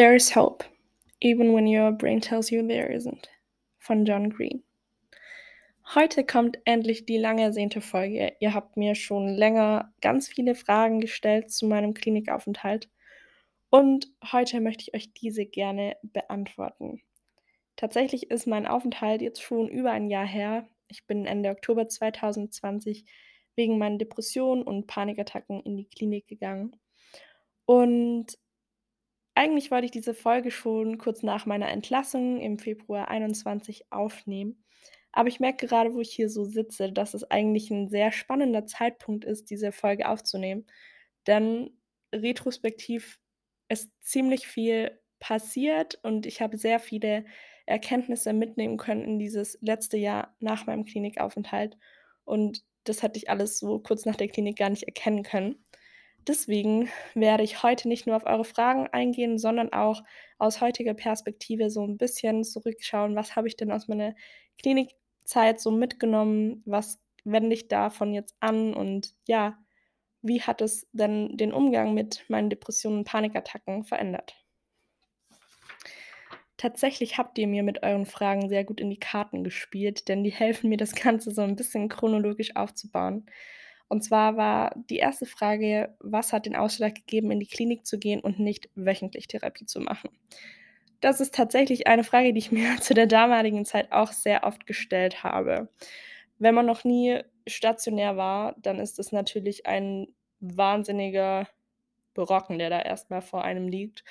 There is hope, even when your brain tells you there isn't. Von John Green. Heute kommt endlich die lang ersehnte Folge. Ihr habt mir schon länger ganz viele Fragen gestellt zu meinem Klinikaufenthalt und heute möchte ich euch diese gerne beantworten. Tatsächlich ist mein Aufenthalt jetzt schon über ein Jahr her. Ich bin Ende Oktober 2020 wegen meinen Depressionen und Panikattacken in die Klinik gegangen. Und eigentlich wollte ich diese Folge schon kurz nach meiner Entlassung im Februar 21 aufnehmen. Aber ich merke gerade, wo ich hier so sitze, dass es eigentlich ein sehr spannender Zeitpunkt ist, diese Folge aufzunehmen. Denn retrospektiv ist ziemlich viel passiert und ich habe sehr viele Erkenntnisse mitnehmen können in dieses letzte Jahr nach meinem Klinikaufenthalt. Und das hätte ich alles so kurz nach der Klinik gar nicht erkennen können. Deswegen werde ich heute nicht nur auf eure Fragen eingehen, sondern auch aus heutiger Perspektive so ein bisschen zurückschauen, was habe ich denn aus meiner Klinikzeit so mitgenommen, was wende ich davon jetzt an und ja, wie hat es denn den Umgang mit meinen Depressionen und Panikattacken verändert? Tatsächlich habt ihr mir mit euren Fragen sehr gut in die Karten gespielt, denn die helfen mir, das Ganze so ein bisschen chronologisch aufzubauen. Und zwar war die erste Frage, was hat den Ausschlag gegeben, in die Klinik zu gehen und nicht wöchentlich Therapie zu machen? Das ist tatsächlich eine Frage, die ich mir zu der damaligen Zeit auch sehr oft gestellt habe. Wenn man noch nie stationär war, dann ist das natürlich ein wahnsinniger Brocken, der da erstmal vor einem liegt.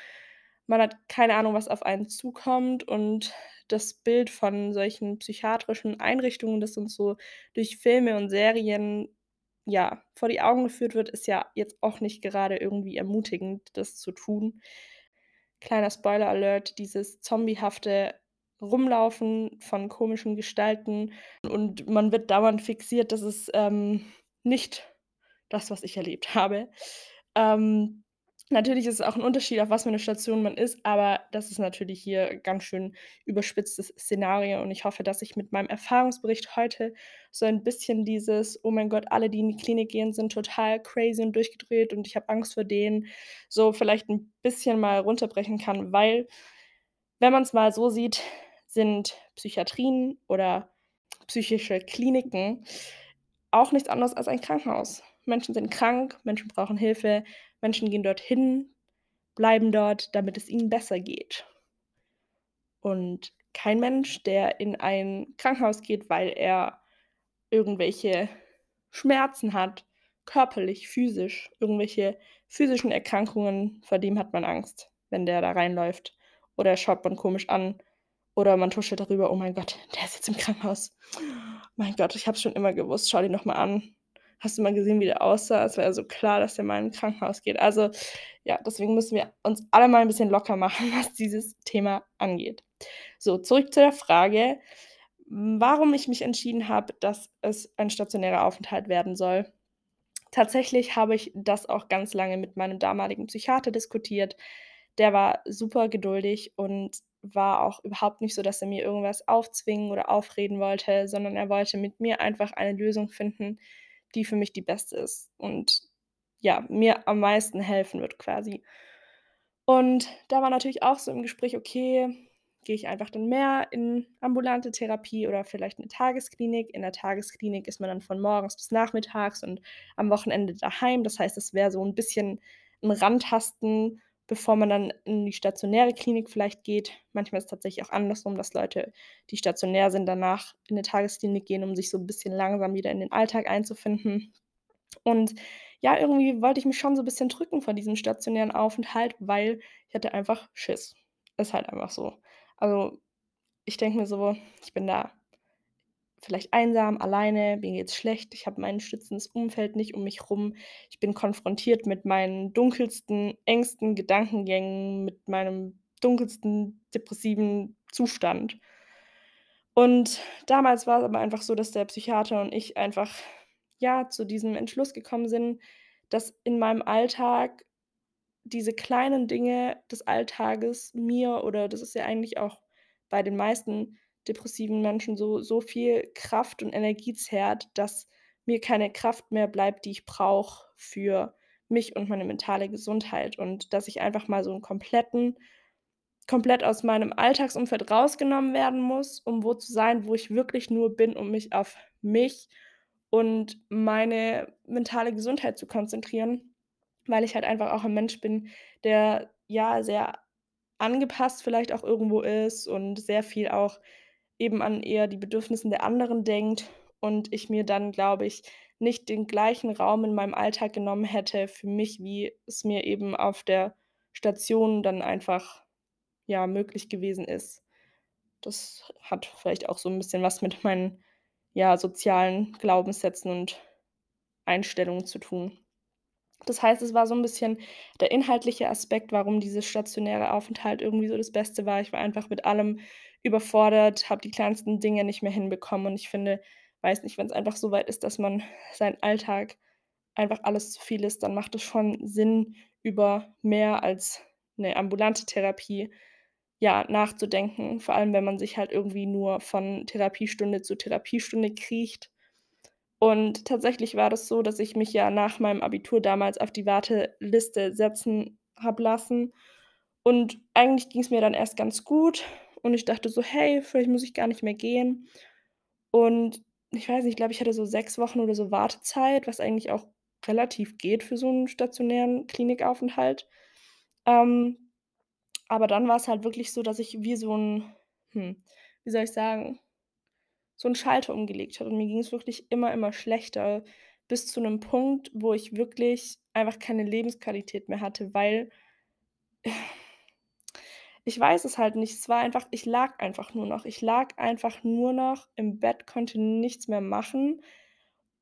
Man hat keine Ahnung, was auf einen zukommt und das Bild von solchen psychiatrischen Einrichtungen, das uns so durch Filme und Serien ja vor die Augen geführt wird, ist ja jetzt auch nicht gerade irgendwie ermutigend, das zu tun. Kleiner Spoiler Alert, dieses zombiehafte Rumlaufen von komischen Gestalten und man wird dauernd fixiert, das ist ähm, nicht das, was ich erlebt habe. Ähm, Natürlich ist es auch ein Unterschied, auf was für eine Station man ist, aber das ist natürlich hier ganz schön überspitztes Szenario und ich hoffe, dass ich mit meinem Erfahrungsbericht heute so ein bisschen dieses: „Oh mein Gott, alle, die in die Klinik gehen, sind total crazy und durchgedreht und ich habe Angst vor denen“, so vielleicht ein bisschen mal runterbrechen kann, weil, wenn man es mal so sieht, sind Psychiatrien oder psychische Kliniken auch nichts anderes als ein Krankenhaus. Menschen sind krank, Menschen brauchen Hilfe, Menschen gehen dorthin, bleiben dort, damit es ihnen besser geht. Und kein Mensch, der in ein Krankenhaus geht, weil er irgendwelche Schmerzen hat, körperlich, physisch, irgendwelche physischen Erkrankungen, vor dem hat man Angst, wenn der da reinläuft. Oder schaut man komisch an. Oder man tuschelt darüber, oh mein Gott, der ist jetzt im Krankenhaus. Mein Gott, ich habe es schon immer gewusst, schau dir nochmal an hast du mal gesehen, wie der aussah? Es war ja so klar, dass der mal in 'n Krankenhaus geht. Also, ja, deswegen müssen wir uns alle mal ein bisschen locker machen, was dieses Thema angeht. So, zurück zu der Frage, warum ich mich entschieden habe, dass es ein stationärer Aufenthalt werden soll. Tatsächlich habe ich das auch ganz lange mit meinem damaligen Psychiater diskutiert. Der war super geduldig und war auch überhaupt nicht so, dass er mir irgendwas aufzwingen oder aufreden wollte, sondern er wollte mit mir einfach eine Lösung finden, die für mich die beste ist und ja, mir am meisten helfen wird quasi. Und da war natürlich auch so im Gespräch, okay, gehe ich einfach dann mehr in ambulante Therapie oder vielleicht eine Tagesklinik. In der Tagesklinik ist man dann von morgens bis nachmittags und am Wochenende daheim. Das heißt, es wäre so ein bisschen ein Randtasten bevor man dann in die stationäre Klinik vielleicht geht. Manchmal ist es tatsächlich auch andersrum, dass Leute, die stationär sind, danach in eine Tagesklinik gehen, um sich so ein bisschen langsam wieder in den Alltag einzufinden. Und ja, irgendwie wollte ich mich schon so ein bisschen drücken von diesem stationären Aufenthalt, weil ich hatte einfach Schiss. Ist halt einfach so. Also, ich denke mir so, ich bin da vielleicht einsam, alleine, mir geht's schlecht, ich habe mein stützendes Umfeld nicht um mich rum. Ich bin konfrontiert mit meinen dunkelsten, engsten Gedankengängen, mit meinem dunkelsten depressiven Zustand. Und damals war es aber einfach so, dass der Psychiater und ich einfach, ja, zu diesem Entschluss gekommen sind, dass in meinem Alltag diese kleinen Dinge des Alltages mir oder das ist ja eigentlich auch bei den meisten depressiven Menschen so so viel Kraft und Energie zehrt, dass mir keine Kraft mehr bleibt, die ich brauche für mich und meine mentale Gesundheit. Und dass ich einfach mal so einen kompletten komplett aus meinem Alltagsumfeld rausgenommen werden muss, um wo zu sein, wo ich wirklich nur bin, um mich auf mich und meine mentale Gesundheit zu konzentrieren, weil ich halt einfach auch 'n Mensch bin, der, ja, sehr angepasst vielleicht auch irgendwo ist und sehr viel auch eben an eher die Bedürfnissen der anderen denkt und ich mir dann, glaube ich, nicht den gleichen Raum in meinem Alltag genommen hätte für mich, wie es mir eben auf der Station dann einfach, ja, möglich gewesen ist. Das hat vielleicht auch so 'n bisschen was mit meinen, ja, sozialen Glaubenssätzen und Einstellungen zu tun. Das heißt, es war so 'n bisschen der inhaltliche Aspekt, warum dieser stationäre Aufenthalt irgendwie so das Beste war. Ich war einfach mit allem überfordert, habe die kleinsten Dinge nicht mehr hinbekommen und ich finde weiß nicht, wenn's einfach so weit ist, dass man seinen Alltag einfach alles zu viel ist, dann macht es schon Sinn, über mehr als 'ne ambulante Therapie, ja, nachzudenken, vor allem, wenn man sich halt irgendwie nur von Therapiestunde zu Therapiestunde kriecht. Und tatsächlich war das so, dass ich mich ja nach meinem Abitur damals auf die Warteliste setzen habe lassen und eigentlich ging's mir dann erst ganz gut und ich dachte so: „Hey, vielleicht muss ich gar nicht mehr gehen.“ Und ich weiß nicht, ich glaube, ich hatte so 6 Wochen oder so Wartezeit, was eigentlich auch relativ geht für so 'n stationären Klinikaufenthalt. Ähm, aber dann war's halt wirklich so, dass ich wie so 'n hm, wie soll ich sagen so 'n Schalter umgelegt hat und mir ging's wirklich immer, immer schlechter bis zu 'nem Punkt, wo ich wirklich einfach keine Lebensqualität mehr hatte, weil ich weiß es halt nicht. Es war einfach ich lag einfach nur noch. Ich lag einfach nur noch im Bett, konnte nichts mehr machen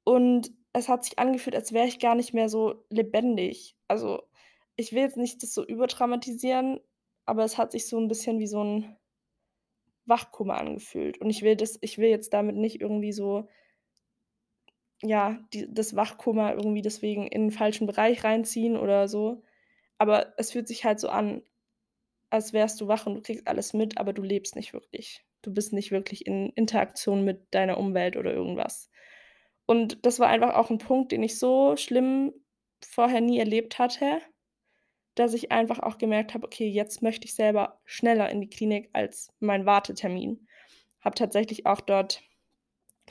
und es hat sich angefühlt, als wäre ich gar nicht mehr so lebendig. Also, ich will jetzt nicht das so überdramatisieren, aber es hat sich so 'n bisschen wie so 'n Wachkoma angefühlt und ich will das ich will jetzt damit nicht irgendwie so ja, die das Wachkoma irgendwie deswegen in 'n falschen Bereich reinziehen oder so, aber es fühlt sich halt so an, als wärst du wach und du kriegst alles mit, aber du lebst nicht wirklich. Du bist nicht wirklich in Interaktion mit deiner Umwelt oder irgendwas. Und das war einfach auch 'n Punkt, den ich so schlimm vorher nie erlebt hatte, dass ich einfach auch gemerkt habe: „Okay, jetzt möchte ich selber schneller in die Klinik als mein Wartetermin.“ Habe tatsächlich auch dort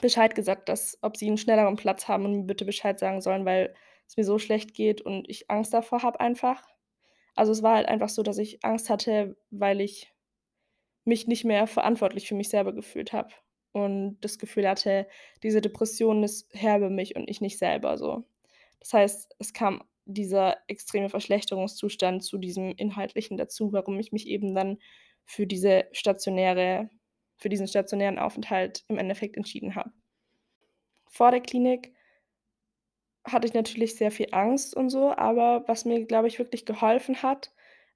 Bescheid gesagt, dass ob sie 'n schnelleren Platz haben und mir bitte Bescheid sagen sollen, weil es mir so schlecht geht und ich Angst davor habe einfach. Also, es war halt einfach so, dass ich Angst hatte, weil ich mich nicht mehr verantwortlich für mich selber gefühlt habe und das Gefühl hatte, diese Depression ist Herr über mich und ich nicht selber so. Das heißt, es kam dieser extreme Verschlechterungszustand zu diesem Inhaltlichen dazu, warum ich mich eben dann für diese stationäre für diesen stationären Aufenthalt im Endeffekt entschieden habe. Vor der Klinik hatte ich natürlich sehr viel Angst und so, aber was mir, glaube ich, wirklich geholfen hat,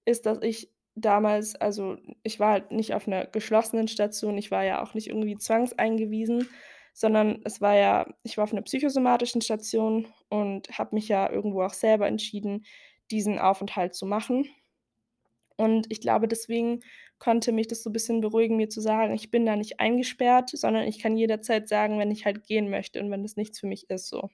ist, dass ich damals also, ich war halt nicht auf 'ner geschlossenen Station, ich war ja auch nicht irgendwie zwangseingewiesen, sondern es war ja ich war auf 'ner psychosomatischen Station und habe mich ja irgendwo auch selber entschieden, diesen Aufenthalt zu machen. Und ich glaube, deswegen konnte mich das so bisschen beruhigen, mir zu sagen: „Ich bin da nicht eingesperrt, sondern ich kann jederzeit sagen, wenn ich halt gehen möchte und wenn das nichts für mich ist“, so.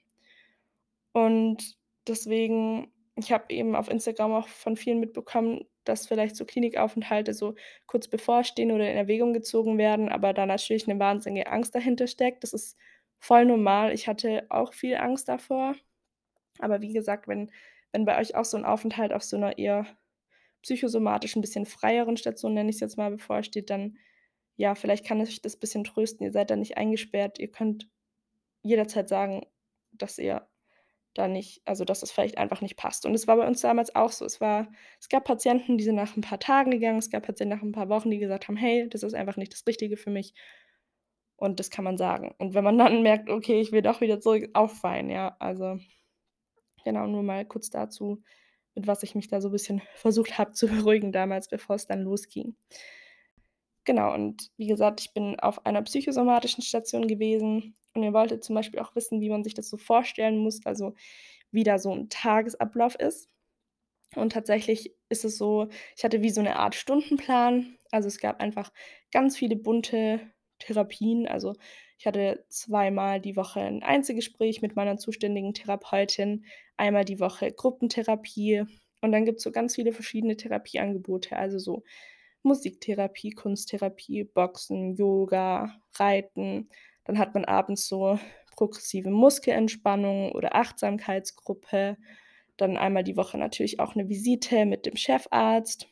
Und deswegen ich habe eben auf Instagram auch von vielen mitbekommen, dass vielleicht so Klinikaufenthalte so kurz bevorstehen oder in Erwägung gezogen werden, aber da natürlich 'ne wahnsinnige Angst dahinter steckt. Das ist voll normal. Ich hatte auch viel Angst davor. Aber wie gesagt, wenn wenn bei euch auch so 'n Aufenthalt auf so 'ner eher psychosomatischen, bisschen freieren Station, nenne ich's jetzt mal, bevorsteht, dann ja, vielleicht kann euch das bisschen trösten. Ihr seid da nicht eingesperrt. Ihr könnt jederzeit sagen, dass ihr da nicht also, dass es vielleicht einfach nicht passt. Und es war bei uns damals auch so. Es war es gab Patienten, die sind nach 'n paar Tagen gegangen. Es gab Patienten nach 'n paar Wochen, die gesagt haben: „Hey, das ist einfach nicht das Richtige für mich.“ Und das kann man sagen. Und wenn man dann merkt: „Okay, ich will doch wieder zurück“, fein, ja. Also, genau, nur mal kurz dazu, mit was ich mich da so bisschen versucht habe zu beruhigen damals, bevor es dann losging. Genau, und wie gesagt, ich bin auf einer psychosomatischen Station gewesen und ihr wolltet zum Beispiel auch wissen, wie man sich das so vorstellen muss, also, wie da so 'n Tagesablauf ist. Und tatsächlich ist es so, ich hatte wie so 'ne Art Stundenplan. Also, es gab einfach ganz viele bunte Therapien. Also, ich hatte zweimal die Woche 'n Einzelgespräch mit meiner zuständigen Therapeutin, einmal die Woche Gruppentherapie und dann gibt's so ganz viele verschiedene Therapieangebote, also, so Musiktherapie, Kunsttherapie, Boxen, Yoga, Reiten. Dann hat man abends so progressive Muskelentspannung oder Achtsamkeitsgruppe. Dann einmal die Woche natürlich auch 'ne Visite mit dem Chefarzt.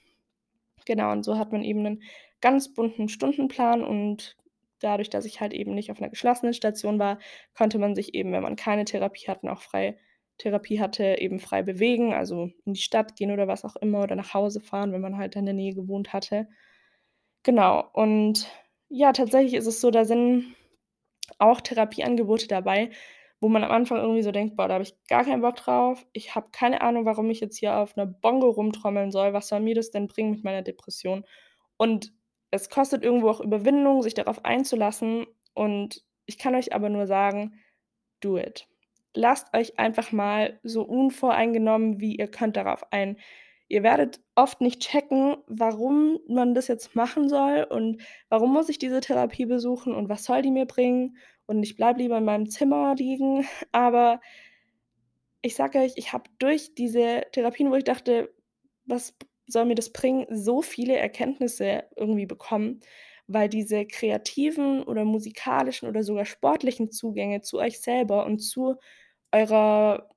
Genau, und so hat man eben 'nen ganz bunten Stundenplan und dadurch, dass ich halt eben nicht auf 'ner geschlossenen Station war, konnte man sich eben, wenn man keine Therapie hatten auch frei Therapie hatte, eben frei bewegen, also in die Stadt gehen oder was auch immer oder nach Hause fahren, wenn man halt in der Nähe gewohnt hatte. Genau, und ja, tatsächlich ist es so, da sind auch Therapieangebote dabei, wo man am Anfang irgendwie so denkt: „Boah, da habe ich gar keinen Bock drauf. Ich habe keine Ahnung, warum ich jetzt hier auf 'ner Bongo rumtrommeln soll. Was soll mir das denn bringen mit meiner Depression?“ Und es kostet irgendwo auch Überwindung, sich darauf einzulassen und ich kann euch aber nur sagen: „Do it.“ Lasst euch einfach mal so unvoreingenommen wie ihr könnt darauf ein. Ihr werdet oft nicht checken, warum man das jetzt machen soll und warum muss ich diese Therapie besuchen und was soll die mir bringen und ich bleibe lieber in meinem Zimmer liegen. Aber ich sage euch, ich habe durch diese Therapien, wo ich dachte: „Was soll mir das bringen?“, so viele Erkenntnisse irgendwie bekommen, weil diese kreativen oder musikalischen oder sogar sportlichen Zugänge zu euch selber und zu eurer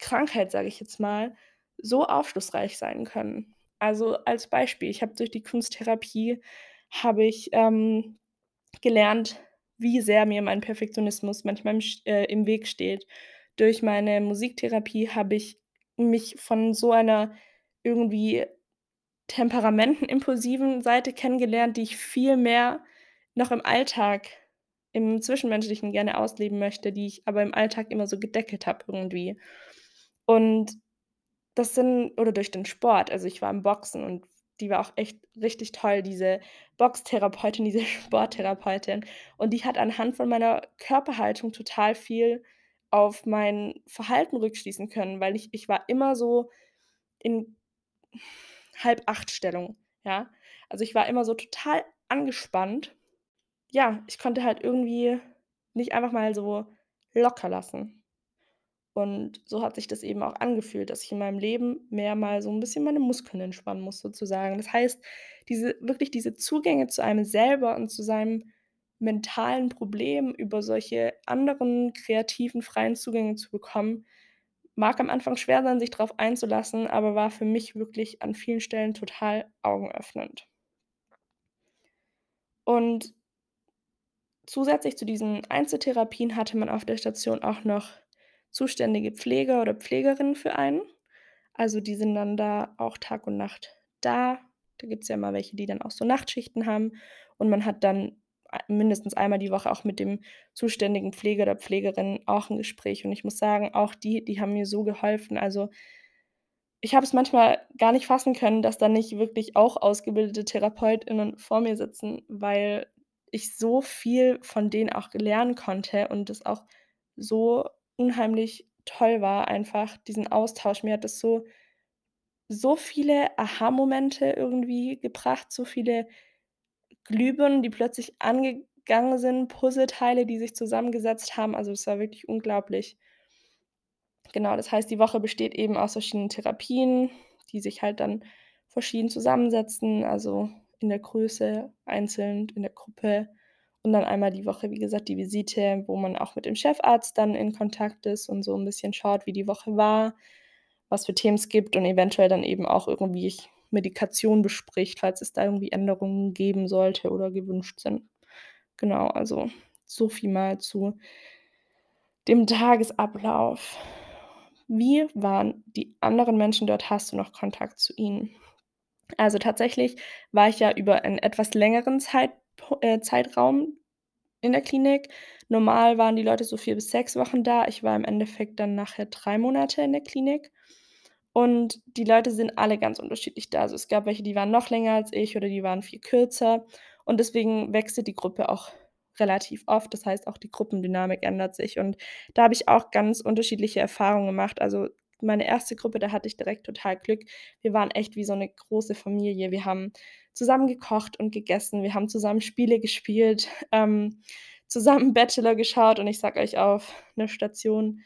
Krankheit, sage ich jetzt mal, so aufschlussreich sein können. Also, als Beispiel, ich habe durch die Kunsttherapie habe ich, ähm, gelernt, wie sehr mir mein Perfektionismus manchmal im äh, im Weg steht. Durch meine Musiktherapie habe ich mich von so einer irgendwie temperamentenimpulsiven Seite kennengelernt, die ich viel mehr noch im Alltag, im Zwischenmenschlichen gerne ausleben möchte, die ich aber im Alltag immer so gedeckelt habe irgendwie. Und das sind oder durch den Sport, also ich war im Boxen und die war auch echt richtig toll, diese Boxtherapeutin, diese Sporttherapeutin. Und die hat anhand von meiner Körperhaltung total viel auf mein Verhalten rückschließen können, weil ich ich war immer so in Halb-Acht-Stellung, ja? Also, ich war immer so total angespannt. Ja, ich konnte halt irgendwie nicht einfach mal so locker lassen. Und so hat sich das eben auch angefühlt, dass ich in meinem Leben mehr mal so 'n bisschen meine Muskeln entspannen muss sozusagen. Das heißt, diese wirklich diese Zugänge zu einem selber und zu seinem mentalen Problem über solche anderen kreativen, freien Zugänge zu bekommen, mag am Anfang schwer sein, sich drauf einzulassen, aber war für mich wirklich an vielen Stellen total augenöffnend. Und zusätzlich zu diesen Einzeltherapien hatte man auf der Station auch noch zuständige Pfleger oder Pflegerinnen für einen. Also, die sind dann da auch Tag und Nacht da. Da gibt's ja immer welche, die dann auch so Nachtschichten haben und man hat dann a mindestens einmal die Woche auch mit dem zuständigen Pfleger oder Pflegerin auch 'n Gespräch und ich muss sagen, auch die, die haben mir so geholfen. Also ich habe es manchmal gar nicht fassen können, dass da nicht wirklich auch ausgebildete TherapeutInnen vor mir sitzen, weil ich so viel von denen auch lernen konnte und das auch so unheimlich toll war einfach, diesen Austausch. Mir hat das so so viele Aha-Momente irgendwie gebracht, so viele Glühbirnen, die plötzlich angegangen sind, Puzzleteile, die sich zusammengesetzt haben. Also, es war wirklich unglaublich. Genau, das heißt, die Woche besteht eben aus verschiedenen Therapien, die sich halt dann verschieden zusammensetzen, also in der Größe, einzeln, in der Gruppe und dann einmal die Woche, wie gesagt, die Visite, wo man auch mit dem Chefarzt dann in Kontakt ist und so 'n bisschen schaut, wie die Woche war, was für Themen es gibt und eventuell dann eben auch irgendwie Medikation bespricht, falls es da irgendwie Änderungen geben sollte oder gewünscht sind. Genau, also so viel mal zu dem Tagesablauf. Wie waren die anderen Menschen dort? Hast du noch Kontakt zu ihnen? Also, tatsächlich war ich ja über einen etwas längeren Zeitpu äh, Zeitraum in der Klinik. Normal waren die Leute so 4 bis 6 Wochen da. Ich war im Endeffekt dann nachher 3 Monate in der Klinik und die Leute sind alle ganz unterschiedlich da. Also, es gab welche, die waren noch länger als ich oder die waren viel kürzer und deswegen wechselt die Gruppe auch relativ oft. Das heißt, auch die Gruppendynamik ändert sich und da habe ich auch ganz unterschiedliche Erfahrungen gemacht. Also, meine 1. Gruppe, da hatte ich direkt total Glück. Wir waren echt wie so 'ne große Familie. Wir haben zusammen gekocht und gegessen. Wir haben zusammen Spiele gespielt, ähm, zusammen Bachelor geschaut und ich sage euch, auf 'ner Station,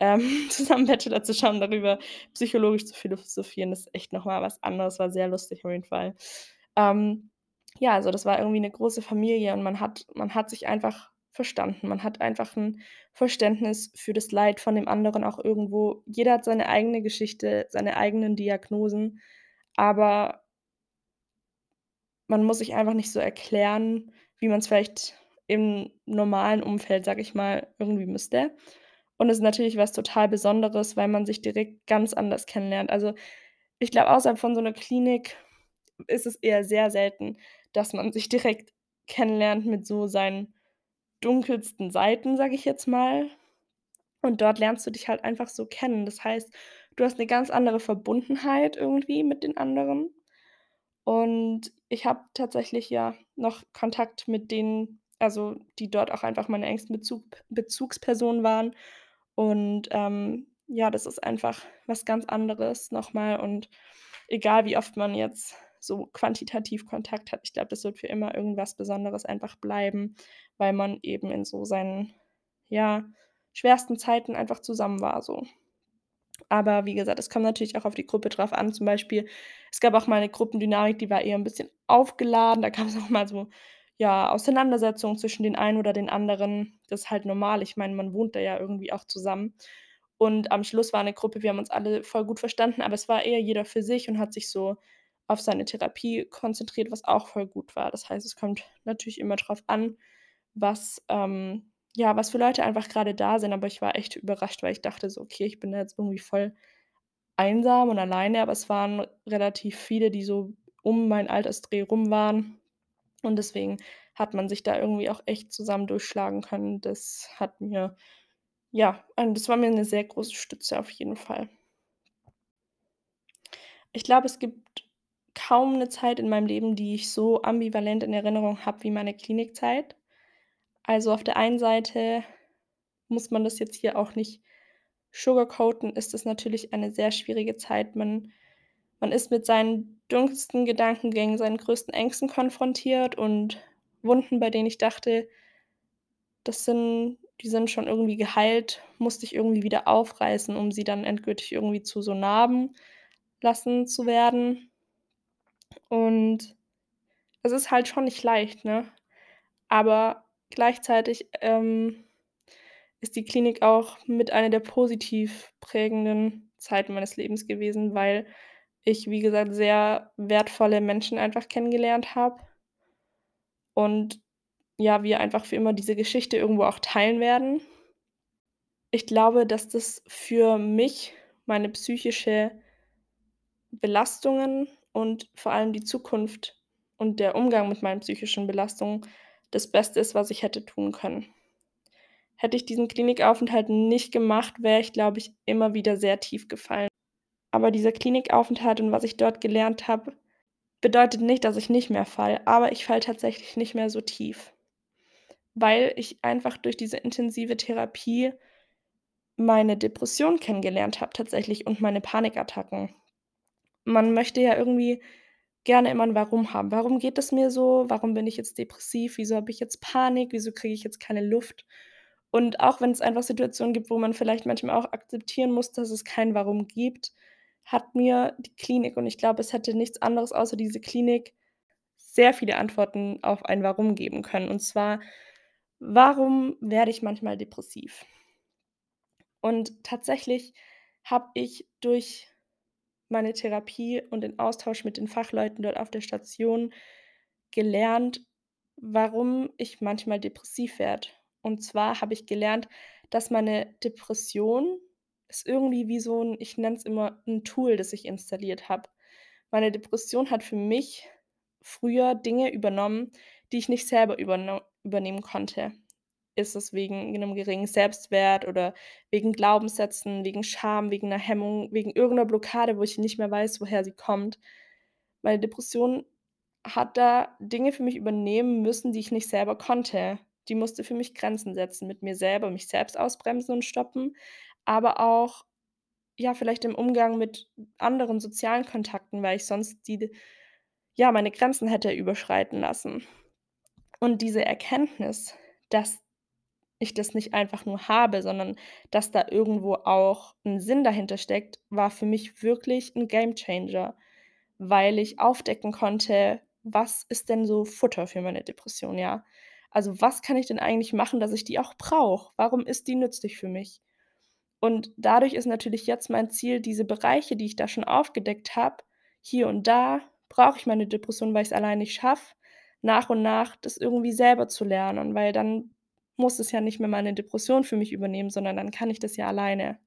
ähm, zusammen Bachelor zu schauen, darüber psychologisch zu philosophieren, ist echt noch mal was anderes, war sehr lustig auf jeden Fall. Ähm, ja, also das war irgendwie 'ne große Familie und man hat man hat sich einfach verstanden. Man hat einfach 'n Verständnis für das Leid von dem anderen auch irgendwo. Jeder hat seine eigene Geschichte, seine eigenen Diagnosen, aber man muss sich einfach nicht so erklären, wie man's vielleicht im normalen Umfeld, sage ich mal, irgendwie müsste. Und es ist natürlich was total Besonderes, weil man sich direkt ganz anders kennenlernt. Also, ich glaube, außerhalb von so 'ner Klinik ist es eher sehr selten, dass man sich direkt kennenlernt mit so seinen dunkelsten Seiten, sage ich jetzt mal. Und dort lernst du dich halt einfach so kennen. Das heißt, du hast 'ne ganz andere Verbundenheit irgendwie mit den anderen. Und ich habe tatsächlich, ja, noch Kontakt mit denen also, die dort auch einfach meine engsten Bezug Bezugspersonen waren. Und, ähm, ja, das ist einfach was ganz anderes noch mal. Und egal, wie oft man jetzt so quantitativ Kontakt hat, ich glaube, das wird für immer irgendwas Besonderes einfach bleiben, weil man eben in so seinen, ja, schwersten Zeiten einfach zusammen war so. Aber wie gesagt, es kommt natürlich auch auf die Gruppe drauf an. Zum Beispiel, es gab auch mal 'ne Gruppendynamik, die war eher 'n bisschen aufgeladen. Da gab's auch mal so, ja, Auseinandersetzungen zwischen den einen oder den anderen. Das ist halt normal. Ich meine, man wohnt da ja irgendwie auch zusammen. Und am Schluss war 'ne Gruppe wir haben uns alle voll gut verstanden, aber es war eher jeder für sich und hat sich so auf seine Therapie konzentriert, was auch voll gut war. Das heißt, es kommt natürlich immer drauf an, was, ähm ja, was für Leute einfach grade da sind. Aber ich war echt überrascht, weil ich dachte so: „Okay, ich bin da jetzt irgendwie voll einsam und alleine“, aber es waren relativ viele, die so um meinen Altersdreh rum waren. Und deswegen hat man sich da irgendwie auch echt zusammen durchschlagen können. Das hat mir ja, das war mir 'ne sehr große Stütze auf jeden Fall. Ich glaube, es gibt kaum 'ne Zeit in meinem Leben, die ich so ambivalent in Erinnerung habe wie meine Klinikzeit. Also, auf der einen Seite muss man das jetzt hier auch nicht sugarcoaten, ist das natürlich eine sehr schwierige Zeit. Man man ist mit seinen dunkelsten Gedankengängen, seinen größten Ängsten konfrontiert und Wunden, bei denen ich dachte das sind die sind schon irgendwie geheilt, musste ich irgendwie wieder aufreißen, um sie dann endgültig irgendwie zu so Narben lassen zu werden. Und es ist halt schon nicht leicht, ne? Aber gleichzeitig, ähm, ist die Klinik auch mit einer der positiv prägenden Zeiten meines Lebens gewesen, weil ich, wie gesagt, sehr wertvolle Menschen einfach kennengelernt habe. Und ja, wir einfach für immer diese Geschichte irgendwo auch teilen werden. Ich glaube, dass das für mich, meine psychische Belastungen und vor allem die Zukunft und der Umgang mit meinen psychischen Belastungen das Beste ist, was ich hätte tun können. Hätte ich diesen Klinikaufenthalt nicht gemacht, wäre ich, glaube ich, immer wieder sehr tief gefallen. Aber dieser Klinikaufenthalt und was ich dort gelernt habe, bedeutet nicht, dass ich nicht mehr falle, aber ich falle tatsächlich nicht mehr so tief. Weil ich einfach durch diese intensive Therapie meine Depression kennengelernt habe tatsächlich und meine Panikattacken. Man möchte ja irgendwie gerne immer 'n Warum haben. Warum geht es mir so? Warum bin ich jetzt depressiv? Wieso habe ich jetzt Panik? Wieso kriege ich jetzt keine Luft? Und auch wenn's einfach Situationen gibt, wo man vielleicht manchmal auch akzeptieren muss, dass es kein Warum gibt, hat mir die Klinik und ich glaube, es hätte nichts anderes außer diese Klinik sehr viele Antworten auf ein Warum geben können. Und zwar: Warum werde ich manchmal depressiv? Und tatsächlich habe ich durch meine Therapie und den Austausch mit den Fachleuten dort auf der Station gelernt, warum ich manchmal depressiv werde. Und zwar habe ich gelernt, dass meine Depression ist irgendwie wie so 'n ich nenne es immer 'n Tool, das ich installiert habe. Meine Depression hat für mich früher Dinge übernommen, die ich nicht selber übernehmen konnte. Ist es wegen 'nem geringen Selbstwert oder wegen Glaubenssätzen, wegen Scham, wegen 'ner Hemmung, wegen irgend 'ner Blockade, wo ich nicht mehr weiß, woher sie kommt. Meine Depression hat da Dinge für mich übernehmen müssen, die ich nicht selber konnte. Die musste für mich Grenzen setzen mit mir selber, mich selbst ausbremsen und stoppen, aber auch, ja, vielleicht im Umgang mit anderen sozialen Kontakten, weil ich sonst die ja, meine Grenzen hätte überschreiten lassen. Und diese Erkenntnis, dass ich das nicht einfach nur habe, sondern dass da irgendwo auch 'n Sinn dahinter steckt, war für mich wirklich 'n Gamechanger, weil ich aufdecken konnte, was ist denn so Futter für meine Depression, ja? Also, was kann ich denn eigentlich machen, dass ich die auch brauche? Warum ist die nützlich für mich? Und dadurch ist natürlich jetzt mein Ziel, diese Bereiche, die ich da schon aufgedeckt habe, hier und da brauche ich meine Depression, weil ich's allein nicht schaffe, nach und nach das irgendwie selber zu lernen, weil dann muss es ja nicht mehr meine Depression für mich übernehmen, sondern dann kann ich das ja alleine.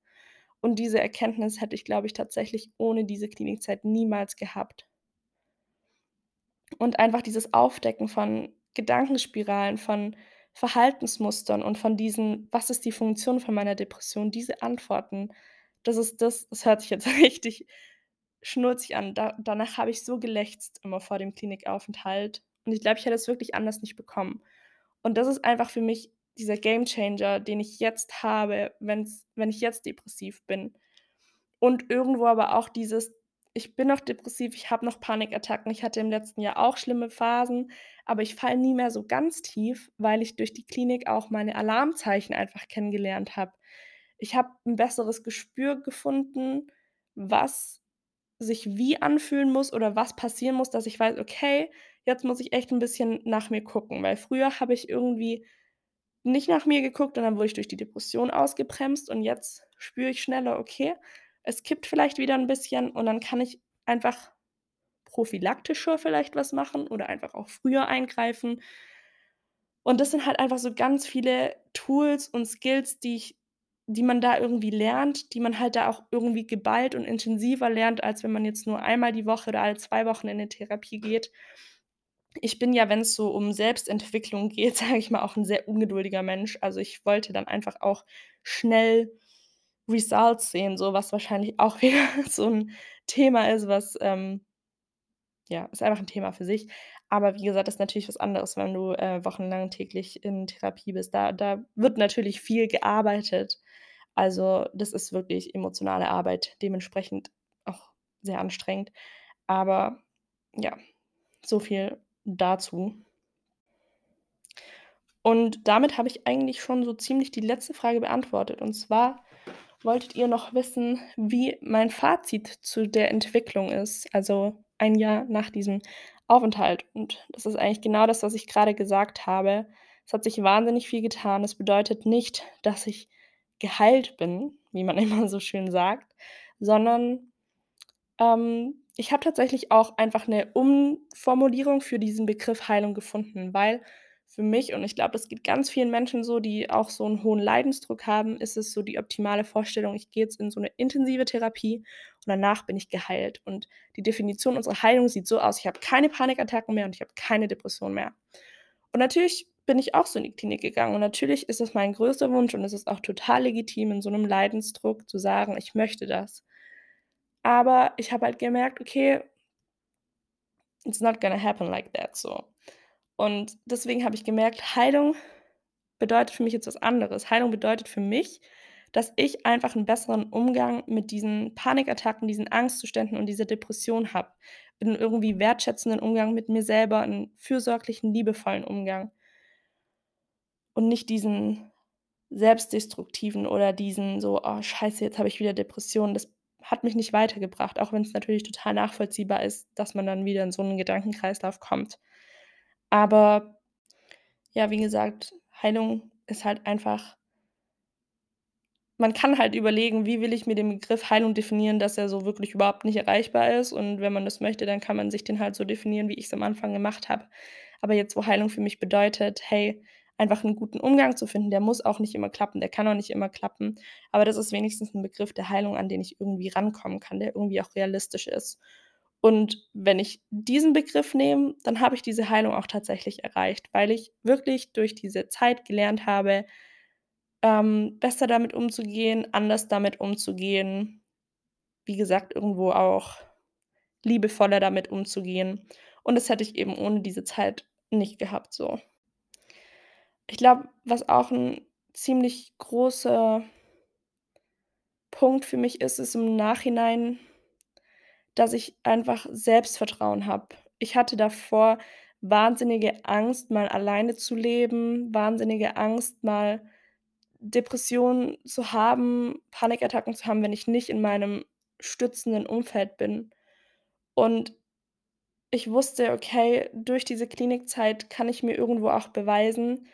Und diese Erkenntnis hätte ich, glaube ich, tatsächlich ohne diese Klinikzeit niemals gehabt. Und einfach dieses Aufdecken von Gedankenspiralen, von Verhaltensmustern und von diesen: „Was ist die Funktion von meiner Depression?“ Diese Antworten, das ist das es hört sich jetzt richtig schnulzig an. Da danach habe ich so gelächzt immer vor dem Klinikaufenthalt und ich glaube, ich hätte es wirklich anders nicht bekommen. Und das ist einfach für mich dieser Gamechanger, den ich jetzt habe, wenn's wenn ich jetzt depressiv bin. Und irgendwo aber auch dieses: Ich bin noch depressiv, ich habe noch Panikattacken. Ich hatte im letzten Jahr auch schlimme Phasen, aber ich falle nie mehr so ganz tief, weil ich durch die Klinik auch meine Alarmzeichen einfach kennengelernt habe. Ich habe 'n besseres Gespür gefunden, was sich wie anfühlen muss oder was passieren muss, dass ich weiß: „Okay, jetzt muss ich echt 'n bisschen nach mir gucken.“ Weil früher habe ich irgendwie nicht nach mir geguckt und dann wurde ich durch die Depression ausgebremst und jetzt spüre ich schneller: „Okay, es kippt vielleicht wieder 'n bisschen“, und dann kann ich einfach prophylaktischer vielleicht was machen oder einfach auch früher eingreifen. Und das sind halt einfach so ganz viele Tools und Skills, die ich die man da irgendwie lernt, die man halt da auch irgendwie geballt und intensiver lernt, als wenn man jetzt nur einmal die Woche oder alle 2 Wochen in 'ne Therapie geht. Ich bin ja, wenn's so um Selbstentwicklung geht, sage ich mal, auch 'n sehr ungeduldiger Mensch. Also, ich wollte dann einfach auch schnell Results sehen, so, was wahrscheinlich auch wieder so 'n Thema ist, was, ähm ja, ist einfach 'n Thema für sich. Aber wie gesagt, das ist natürlich was anderes, wenn du, äh, wochenlang täglich in Therapie bist. Da da wird natürlich viel gearbeitet. Also, das ist wirklich emotionale Arbeit, dementsprechend auch sehr anstrengend. Aber ja, so viel dazu. Und damit habe ich eigentlich schon so ziemlich die letzte Frage beantwortet. Und zwar wolltet ihr noch wissen, wie mein Fazit zu der Entwicklung ist, also 1 Jahr nach diesem Aufenthalt. Und das ist eigentlich genau das, was ich grade gesagt habe. Es hat sich wahnsinnig viel getan. Das bedeutet nicht, dass ich geheilt bin, wie man immer so schön sagt, sondern, ähm, ich habe tatsächlich auch einfach 'ne Umformulierung für diesen Begriff Heilung gefunden, weil für mich und ich glaube, das geht ganz vielen Menschen so, die auch so 'n hohen Leidensdruck haben, ist es so die optimale Vorstellung: Ich gehe jetzt in so 'ne intensive Therapie und danach bin ich geheilt. Und die Definition unserer Heilung sieht so aus: Ich habe keine Panikattacken mehr und ich habe keine Depression mehr. Und natürlich bin ich auch so in die Klinik gegangen und natürlich ist es mein größter Wunsch und es ist auch total legitim, in so 'nem Leidensdruck zu sagen: „Ich möchte das.“ Aber ich habe halt gemerkt: „Okay“ „it's not gonna happen like that“, so. Und deswegen habe ich gemerkt, Heilung bedeutet für mich jetzt was anderes. Heilung bedeutet für mich, dass ich einfach 'n besseren Umgang mit diesen Panikattacken, diesen Angstzuständen und dieser Depression habe. 'N irgendwie wertschätzenden Umgang mit mir selber, 'n fürsorglichen, liebevollen Umgang. Und nicht diesen selbstdestruktiven oder diesen so: „Oh Scheiße, jetzt habe ich wieder Depressionen.“ Das hat mich nicht weitergebracht, auch wenn's natürlich total nachvollziehbar ist, dass man dann wieder in so 'nen Gedankenkreislauf kommt. Aber ja, wie gesagt, Heilung ist halt einfach man kann halt überlegen, wie will ich mir den Begriff Heilung definieren, dass er so wirklich überhaupt nicht erreichbar ist. Und wenn man das möchte, dann kann man sich den halt so definieren, wie ich's am Anfang gemacht habe. Aber jetzt, wo Heilung für mich bedeutet, hey, einfach 'n guten Umgang zu finden, der muss auch nicht immer klappen, der kann auch nicht immer klappen. Aber das ist wenigstens 'n Begriff der Heilung, an den ich irgendwie rankommen kann, der irgendwie auch realistisch ist. Und wenn ich diesen Begriff nehme, dann habe ich diese Heilung auch tatsächlich erreicht, weil ich wirklich durch diese Zeit gelernt habe, ähm, besser damit umzugehen, anders damit umzugehen. Wie gesagt, irgendwo auch liebevoller damit umzugehen. Und das hätte ich eben ohne diese Zeit nicht gehabt so. Ich glaube, was auch 'n ziemlich großer Punkt für mich ist, ist im Nachhinein, dass ich einfach Selbstvertrauen habe. Ich hatte davor wahnsinnige Angst, mal alleine zu leben, wahnsinnige Angst, mal Depressionen zu haben, Panikattacken zu haben, wenn ich nicht in meinem stützenden Umfeld bin. Und ich wusste, okay, durch diese Klinikzeit kann ich mir irgendwo auch beweisen,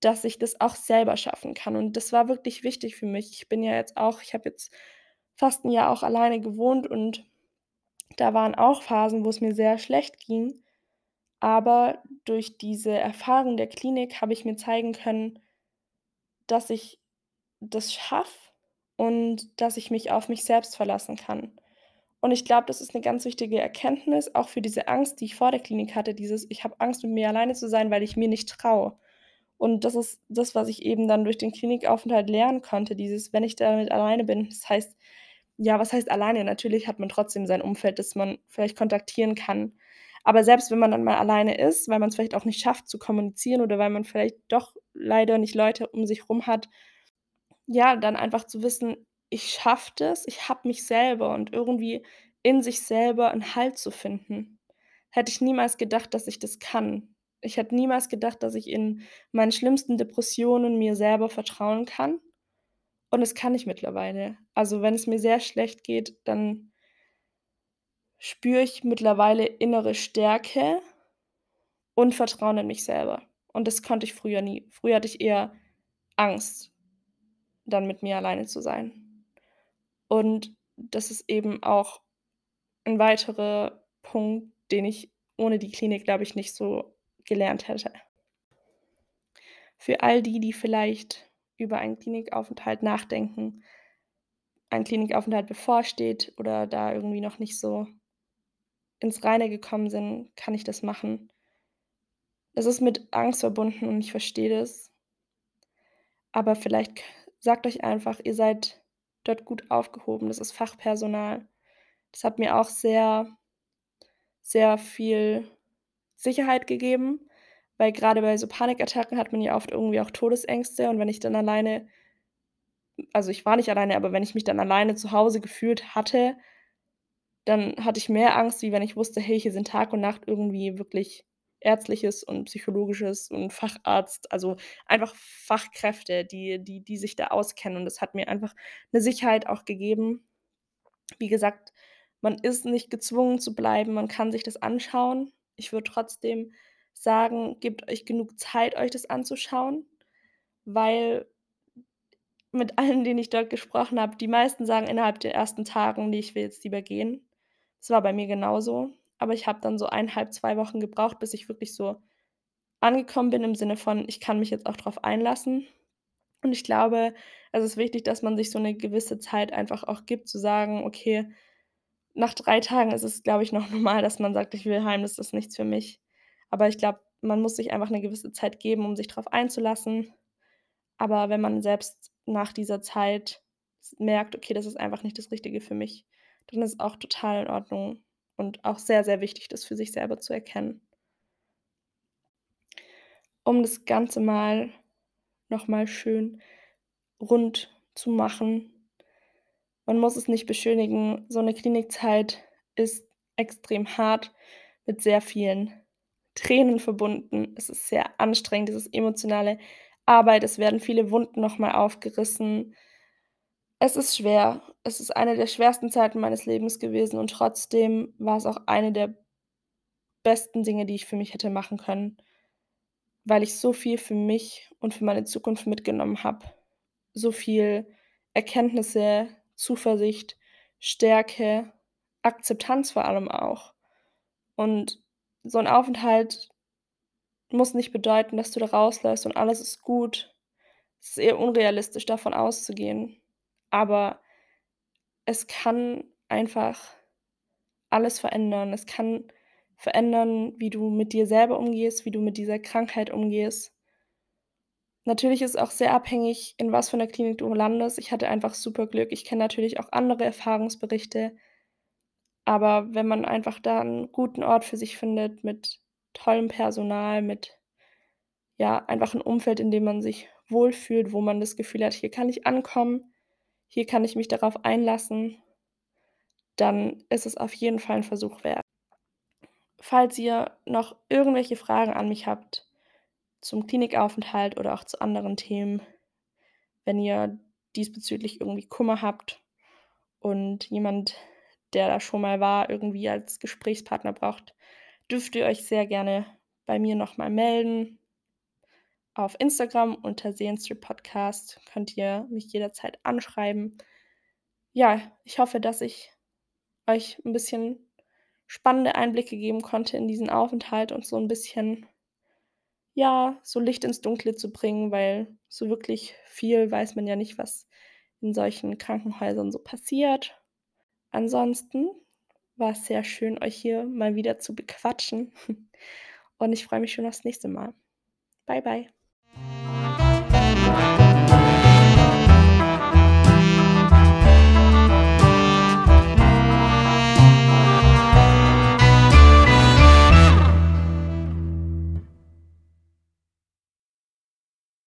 dass ich das auch selber schaffen kann. Und das war wirklich wichtig für mich. Ich bin ja jetzt auch ich habe jetzt fast 'n Jahr auch alleine gewohnt und da waren auch Phasen, wo es mir sehr schlecht ging. Aber durch diese Erfahrung der Klinik habe ich mir zeigen können dass ich das schaffe und dass ich mich auf mich selbst verlassen kann. Und ich glaube, das ist 'ne ganz wichtige Erkenntnis, auch für diese Angst, die ich vor der Klinik hatte, dieses: „Ich habe Angst, mit mir alleine zu sein, weil ich mir nicht traue.“ Und das ist das, was ich eben dann durch den Klinikaufenthalt lernen konnte, dieses: Wenn ich damit alleine bin das heißt ja, was heißt alleine? Natürlich hat man trotzdem sein Umfeld, das man vielleicht kontaktieren kann. Aber selbst wenn man dann mal alleine ist, weil man's vielleicht auch nicht schafft zu kommunizieren oder weil man vielleicht doch leider nicht Leute um sich rum hat ja, dann einfach zu wissen: „Ich schaffe das, ich habe mich selber“ und irgendwie in sich selber 'n Halt zu finden. Hätte ich niemals gedacht, dass ich das kann. Ich hätte niemals gedacht, dass ich in meinen schlimmsten Depressionen mir selber vertrauen kann. Und das kann ich mittlerweile. Also, wenn es mir sehr schlecht geht, dann spüre ich mittlerweile innere Stärke und Vertrauen in mich selber. Und das konnte ich früher nie. Früher hatte ich eher Angst, dann mit mir alleine zu sein. Und das ist eben auch 'n weiterer Punkt, den ich ohne die Klinik, glaube ich, nicht so gelernt hätte. Für all die, die vielleicht über einen Klinikaufenthalt nachdenken ein Klinikaufenthalt bevorsteht oder da irgendwie noch nicht so ins Reine gekommen sind, kann ich das machen. Es ist mit Angst verbunden und ich verstehe das. Aber vielleicht sagt euch einfach, ihr seid dort gut aufgehoben. Das ist Fachpersonal. Das hat mir auch sehr sehr viel Sicherheit gegeben, weil grade bei so Panikattacken hat man ja oft irgendwie auch Todesängste und wenn ich dann alleine also, ich war nicht alleine, aber wenn ich mich dann alleine zu Hause gefühlt hatte dann hatte ich mehr Angst, wie wenn ich wusste: „Hey, hier sind Tag und Nacht irgendwie wirklich Ärztliches und Psychologisches und Facharzt“, also, einfach Fachkräfte, die die die sich da auskennen und das hat mir einfach 'ne Sicherheit auch gegeben. Wie gesagt, man ist nicht gezwungen zu bleiben, man kann sich das anschauen. Ich würde trotzdem sagen, gebt euch genug Zeit, euch das anzuschauen, weil mit allen, denen ich dort gesprochen habe, die meisten sagen innerhalb der ersten Tagen: „Ne, ich will jetzt lieber gehen.“ Das war bei mir genauso, aber ich habe dann so 1,5, 2 Wochen gebraucht, bis ich wirklich so angekommen bin im Sinne von: „Ich kann mich jetzt auch drauf einlassen.“ Und ich glaube, es ist wichtig, dass man sich so 'ne gewisse Zeit einfach auch gibt, zu sagen: „Okay, nach 3 Tagen ist es, glaube ich, noch normal, dass man sagt: „Ich will heim, das ist nichts für mich.“ Aber ich glaube, man muss sich einfach 'ne gewisse Zeit geben, um sich drauf einzulassen. Aber wenn man selbst nach dieser Zeit merkt: „Okay, das ist einfach nicht das Richtige für mich“, dann ist auch total in Ordnung und auch sehr, sehr wichtig, das für sich selber zu erkennen. Um das Ganze mal noch mal schön rund zu machen man muss es nicht beschönigen, so 'ne Klinikzeit ist extrem hart, mit sehr vielen Tränen verbunden. Es ist sehr anstrengend, es ist emotionale Arbeit, es werden viele Wunden noch mal aufgerissen. Es ist schwer. Es ist eine der schwersten Zeiten meines Lebens gewesen und trotzdem war es auch eine der besten Dinge, die ich für mich hätte machen können weil ich so viel für mich und für meine Zukunft mitgenommen habe. So viel Erkenntnisse, Zuversicht, Stärke, Akzeptanz vor allem auch. Und so 'n Aufenthalt muss nicht bedeuten, dass du da rausläufst und alles ist gut. Es ist eher unrealistisch, davon auszugehen. Aber es kann einfach alles verändern. Es kann verändern, wie du mit dir selber umgehst, wie du mit dieser Krankheit umgehst. Natürlich ist es auch sehr abhängig, in was für 'ner Klinik du landest. Ich hatte einfach super Glück. Ich kenne natürlich auch andere Erfahrungsberichte. Aber wenn man einfach da 'n guten Ort für sich findet mit tollem Personal, mit ja, einfach 'n Umfeld, in dem man sich wohlfühlt, wo man das Gefühl hat: „Hier kann ich ankommen, hier kann ich mich darauf einlassen“, dann ist es auf jeden Fall 'n Versuch wert. Falls ihr noch irgendwelche Fragen an mich habt zum Klinikaufenthalt oder auch zu anderen Themen, wenn ihr diesbezüglich irgendwie Kummer habt und jemand, der da schon mal war, irgendwie als Gesprächspartner braucht, dürft ihr euch sehr gerne bei mir noch mal melden. Auf Instagram unter Seelenstrip Podcast könnt ihr mich jederzeit anschreiben. Ja, ich hoffe, dass ich euch 'n bisschen spannende Einblicke geben konnte in diesen Aufenthalt und so 'n bisschen ja, so Licht ins Dunkle zu bringen, weil so wirklich viel weiß man ja nicht, was in solchen Krankenhäusern so passiert. Ansonsten war's sehr schön, euch hier mal wieder zu bequatschen und ich freue mich schon aufs nächste Mal. Bye, bye.